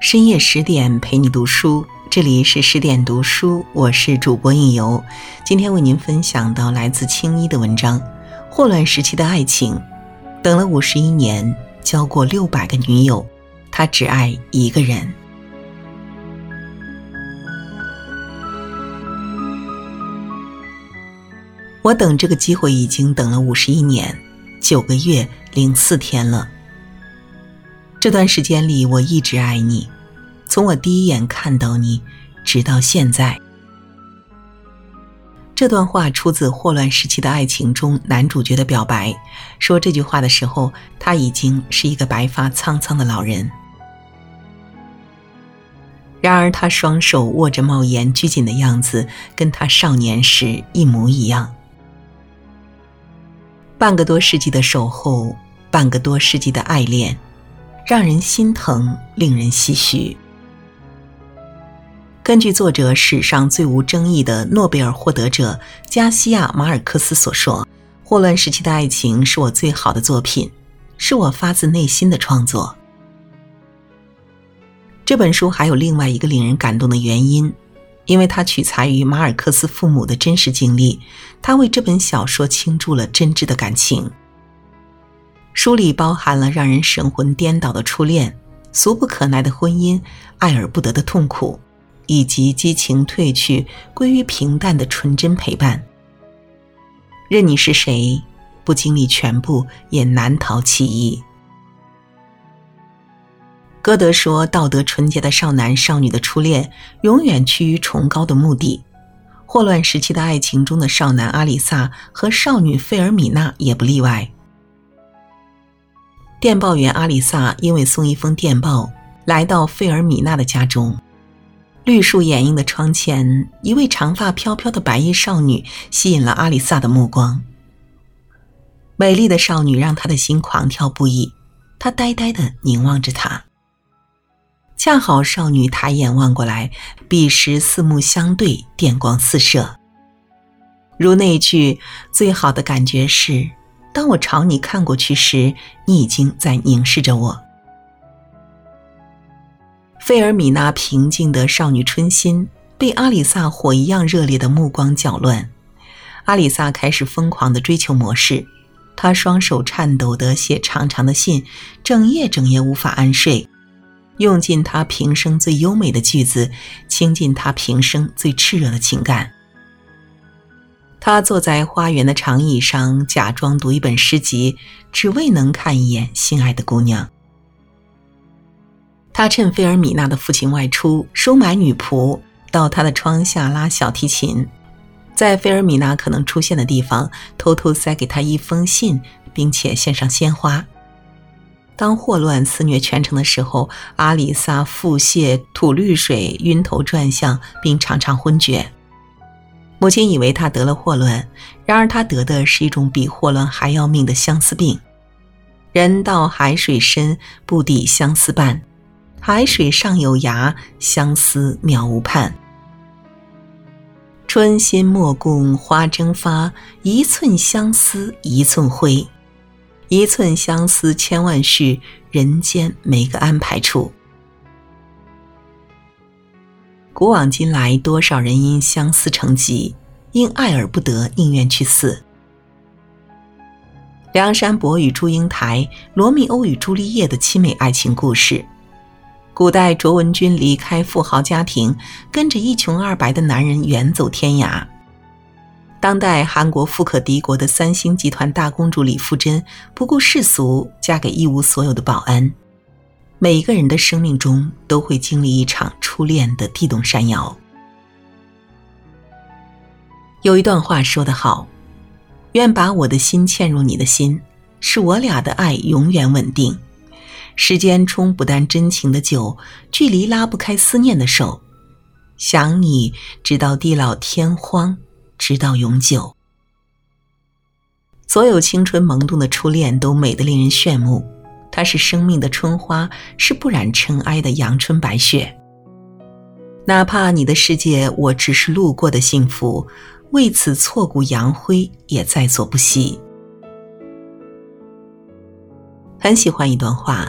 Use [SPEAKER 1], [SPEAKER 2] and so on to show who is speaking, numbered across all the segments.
[SPEAKER 1] 深夜十点陪你读书，这里是十点读书，我是主播应由。今天为您分享到来自青衣的文章《霍乱时期的爱情》，等了五十一年，交过六百个女友，他只爱一个人。我等这个机会已经等了五十一年，九个月零四天了。这段时间里，我一直爱你，从我第一眼看到你，直到现在。这段话出自霍乱时期的爱情中男主角的表白。说这句话的时候，他已经是一个白发苍苍的老人。然而，他双手握着帽檐拘谨的样子，跟他少年时一模一样。半个多世纪的守候，半个多世纪的爱恋。让人心疼，令人唏嘘。根据作者史上最无争议的诺贝尔获得者加西亚·马尔克斯所说：“霍乱时期的爱情是我最好的作品，是我发自内心的创作。”这本书还有另外一个令人感动的原因，因为它取材于马尔克斯父母的真实经历，他为这本小说倾注了真挚的感情。书里包含了让人神魂颠倒的初恋、俗不可耐的婚姻、爱而不得的痛苦，以及激情褪去、归于平淡的纯真陪伴。任你是谁，不经历全部，也难逃其一。歌德说：“道德纯洁的少男少女的初恋，永远趋于崇高的目的。”霍乱时期的爱情中的少男阿里萨和少女费尔米娜也不例外。电报员阿里萨因为送一封电报，来到费尔米娜的家中。绿树掩映的窗前，一位长发飘飘的白衣少女吸引了阿里萨的目光。美丽的少女让他的心狂跳不已，他呆呆的凝望着她。恰好少女抬眼望过来，彼时四目相对，电光四射。如那句：“最好的感觉是。”当我朝你看过去时，你已经在凝视着我。费尔米娜平静的少女春心被阿里萨火一样热烈的目光搅乱，阿里萨开始疯狂的追求模式，她双手颤抖的写长长的信，整夜整夜无法安睡，用尽她平生最优美的句子，倾尽她平生最炽热的情感。他坐在花园的长椅上，假装读一本诗集，只为能看一眼心爱的姑娘。他趁费尔米娜的父亲外出收买女仆，到她的窗下拉小提琴，在费尔米娜可能出现的地方偷偷塞给她一封信，并且献上鲜花。当霍乱肆虐全城的时候，阿里萨腹泻、吐绿水、晕头转向，并常常昏厥。母亲以为他得了霍乱，然而他得的是一种比霍乱还要命的相思病。人到海水深，不抵相思半；海水上有涯，相思渺无畔。春心莫共花争发，一寸相思一寸灰。一寸相思千万绪，人间没个安排处。古往今来，多少人因相思成疾，因爱而不得，宁愿去死。梁山伯与祝英台，罗密欧与朱丽叶的凄美爱情故事。古代卓文君离开富豪家庭，跟着一穷二白的男人远走天涯。当代韩国富可敌国的三星集团大公主李富真，不顾世俗，嫁给一无所有的保安。每一个人的生命中都会经历一场初恋的地动山摇。有一段话说得好：“愿把我的心嵌入你的心，使我俩的爱永远稳定。时间冲不淡真情的酒，距离拉不开思念的手。想你直到地老天荒，直到永久。所有青春萌动的初恋都美得令人炫目。”它是生命的春花，是不染尘埃的阳春白雪。哪怕你的世界我只是路过的幸福，为此挫骨扬灰也在所不惜。很喜欢一段话：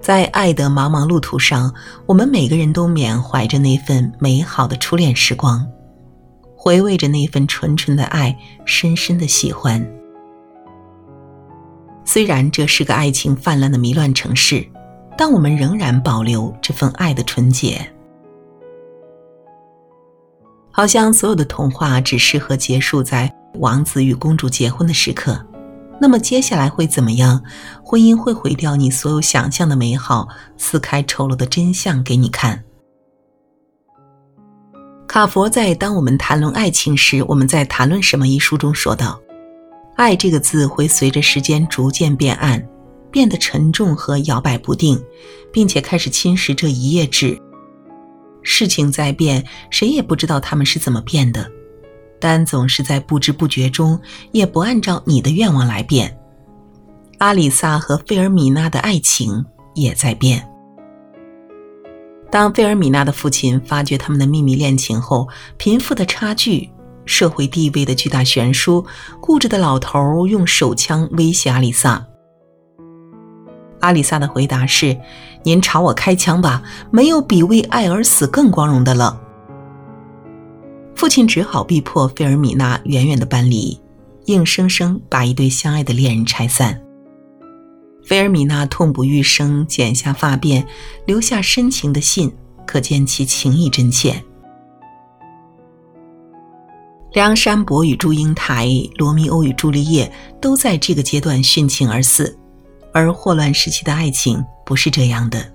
[SPEAKER 1] 在爱的茫茫路途上，我们每个人都缅怀着那份美好的初恋时光，回味着那份纯纯的爱，深深的喜欢。虽然这是个爱情泛滥的迷乱城市，但我们仍然保留这份爱的纯洁。好像所有的童话只适合结束在王子与公主结婚的时刻。那么接下来会怎么样？婚姻会毁掉你所有想象的美好，撕开丑陋的真相给你看。卡佛在《当我们谈论爱情时，我们在谈论什么》一书中说道：“爱这个字会随着时间逐渐变暗，变得沉重和摇摆不定，并且开始侵蚀这一页纸。事情在变，谁也不知道他们是怎么变的。”但总是在不知不觉中，也不按照你的愿望来变。阿里萨和费尔米娜的爱情也在变。当费尔米娜的父亲发觉他们的秘密恋情后，贫富的差距、社会地位的巨大悬殊，固执的老头用手枪威胁阿里萨。阿里萨的回答是：“您朝我开枪吧，没有比为爱而死更光荣的了。”父亲只好逼迫费尔米娜远远的搬离，硬生生把一对相爱的恋人拆散。菲尔米娜痛不欲生，剪下发辫，留下深情的信，可见其情意真切。梁山伯与祝英台、罗密欧与朱丽叶都在这个阶段殉情而死，而霍乱时期的爱情不是这样的。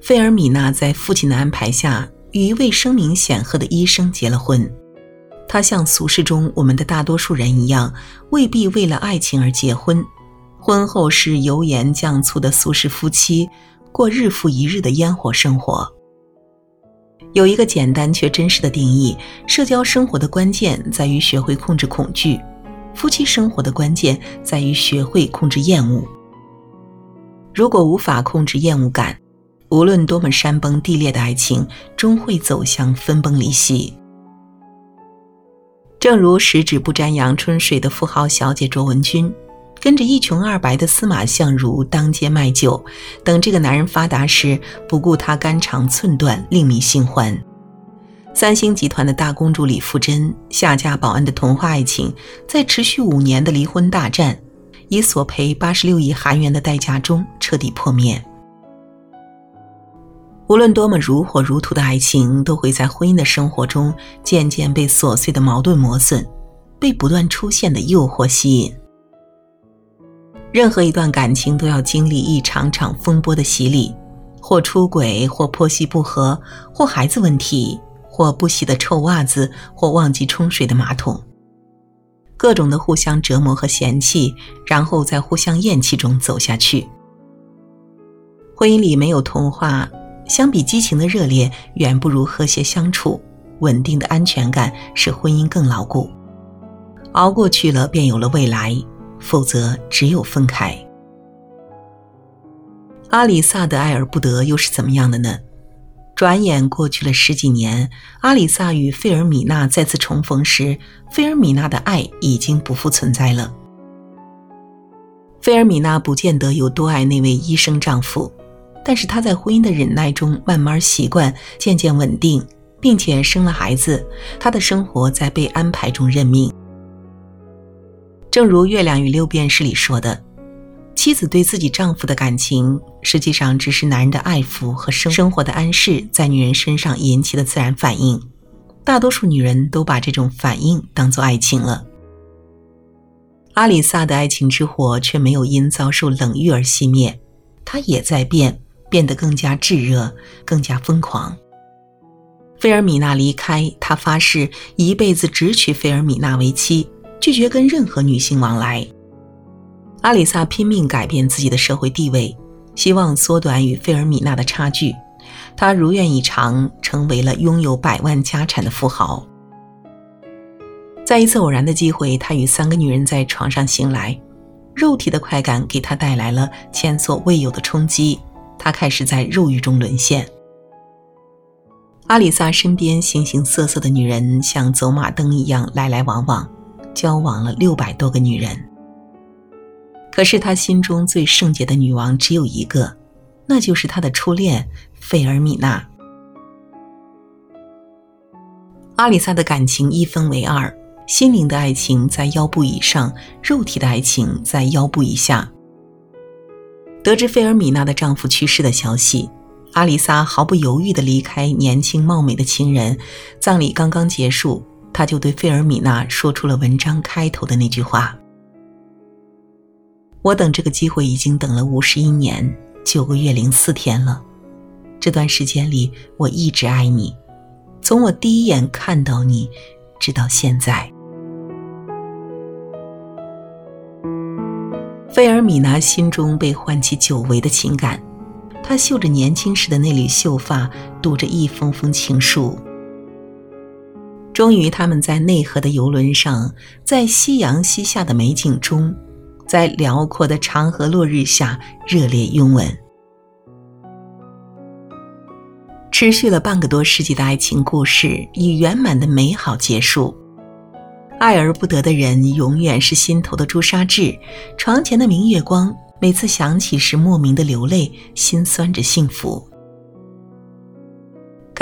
[SPEAKER 1] 菲尔米娜在父亲的安排下。与一位声名显赫的医生结了婚，他像俗世中我们的大多数人一样，未必为了爱情而结婚。婚后是油盐酱醋的俗世夫妻，过日复一日的烟火生活。有一个简单却真实的定义：社交生活的关键在于学会控制恐惧，夫妻生活的关键在于学会控制厌恶。如果无法控制厌恶感，无论多么山崩地裂的爱情，终会走向分崩离析。正如十指不沾阳春水的富豪小姐卓文君，跟着一穷二白的司马相如当街卖酒，等这个男人发达时，不顾他肝肠寸断，另觅新欢。三星集团的大公主李富真下嫁保安的童话爱情，在持续五年的离婚大战，以索赔八十六亿韩元的代价中彻底破灭。无论多么如火如荼的爱情，都会在婚姻的生活中渐渐被琐碎的矛盾磨损，被不断出现的诱惑吸引。任何一段感情都要经历一场场风波的洗礼，或出轨，或婆媳不和，或孩子问题，或不洗的臭袜子，或忘记冲水的马桶，各种的互相折磨和嫌弃，然后在互相厌弃中走下去。婚姻里没有童话。相比激情的热烈，远不如和谐相处、稳定的安全感使婚姻更牢固。熬过去了，便有了未来；否则，只有分开。阿里萨的爱而不得又是怎么样的呢？转眼过去了十几年，阿里萨与费尔米娜再次重逢时，费尔米娜的爱已经不复存在了。费尔米娜不见得有多爱那位医生丈夫。但是她在婚姻的忍耐中慢慢习惯，渐渐稳定，并且生了孩子。她的生活在被安排中认命。正如《月亮与六便士》里说的，妻子对自己丈夫的感情，实际上只是男人的爱抚和生生活的安适在女人身上引起的自然反应。大多数女人都把这种反应当做爱情了。阿里萨的爱情之火却没有因遭受冷遇而熄灭，它也在变。变得更加炙热，更加疯狂。菲尔米娜离开，他发誓一辈子只娶菲尔米娜为妻，拒绝跟任何女性往来。阿里萨拼命改变自己的社会地位，希望缩短与菲尔米娜的差距。他如愿以偿，成为了拥有百万家产的富豪。在一次偶然的机会，他与三个女人在床上醒来，肉体的快感给他带来了前所未有的冲击。他开始在肉欲中沦陷。阿里萨身边形形色色的女人像走马灯一样来来往往，交往了六百多个女人。可是他心中最圣洁的女王只有一个，那就是他的初恋费尔米娜。阿里萨的感情一分为二，心灵的爱情在腰部以上，肉体的爱情在腰部以下。得知费尔米娜的丈夫去世的消息，阿里萨毫不犹豫地离开年轻貌美的情人。葬礼刚刚结束，他就对费尔米娜说出了文章开头的那句话：“我等这个机会已经等了五十一年九个月零四天了。这段时间里，我一直爱你，从我第一眼看到你，直到现在。”菲尔米娜心中被唤起久违的情感，她绣着年轻时的那缕秀发，读着一封封情书。终于，他们在内河的游轮上，在夕阳西下的美景中，在辽阔的长河落日下热烈拥吻。持续了半个多世纪的爱情故事以圆满的美好结束。爱而不得的人，永远是心头的朱砂痣，床前的明月光。每次想起时，莫名的流泪，心酸着幸福。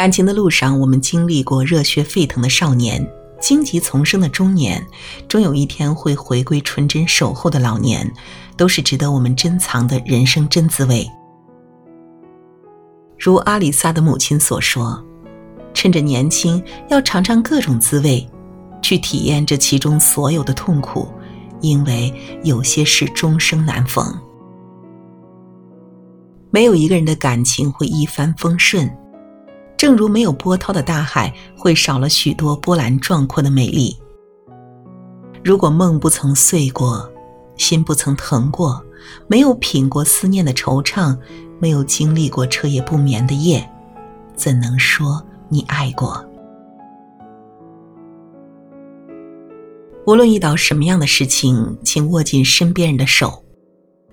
[SPEAKER 1] 感情的路上，我们经历过热血沸腾的少年，荆棘丛生的中年，终有一天会回归纯真守候的老年，都是值得我们珍藏的人生真滋味。如阿里萨的母亲所说：“趁着年轻，要尝尝各种滋味。”去体验这其中所有的痛苦，因为有些事终生难逢。没有一个人的感情会一帆风顺，正如没有波涛的大海会少了许多波澜壮阔的美丽。如果梦不曾碎过，心不曾疼过，没有品过思念的惆怅，没有经历过彻夜不眠的夜，怎能说你爱过？无论遇到什么样的事情，请握紧身边人的手，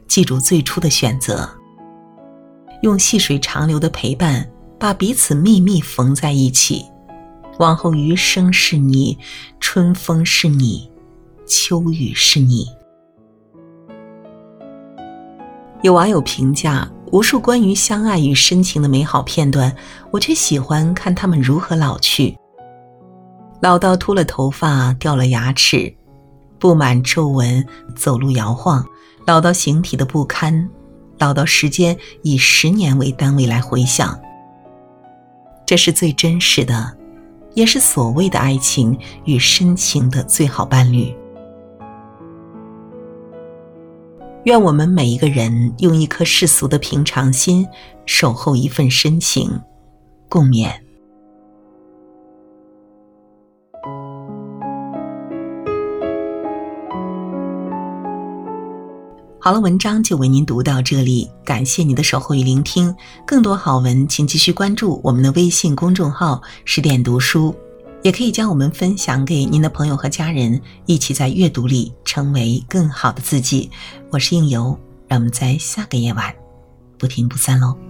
[SPEAKER 1] 记住最初的选择，用细水长流的陪伴，把彼此秘密缝在一起。往后余生是你，春风是你，秋雨是你。有网友评价，无数关于相爱与深情的美好片段，我却喜欢看他们如何老去。老到秃了头发、掉了牙齿、布满皱纹、走路摇晃；老到形体的不堪；老到时间以十年为单位来回想。这是最真实的，也是所谓的爱情与深情的最好伴侣。愿我们每一个人用一颗世俗的平常心，守候一份深情，共勉。好了，文章就为您读到这里，感谢您的守候与聆听。更多好文，请继续关注我们的微信公众号“十点读书”，也可以将我们分享给您的朋友和家人，一起在阅读里成为更好的自己。我是应由，让我们在下个夜晚不听不散喽。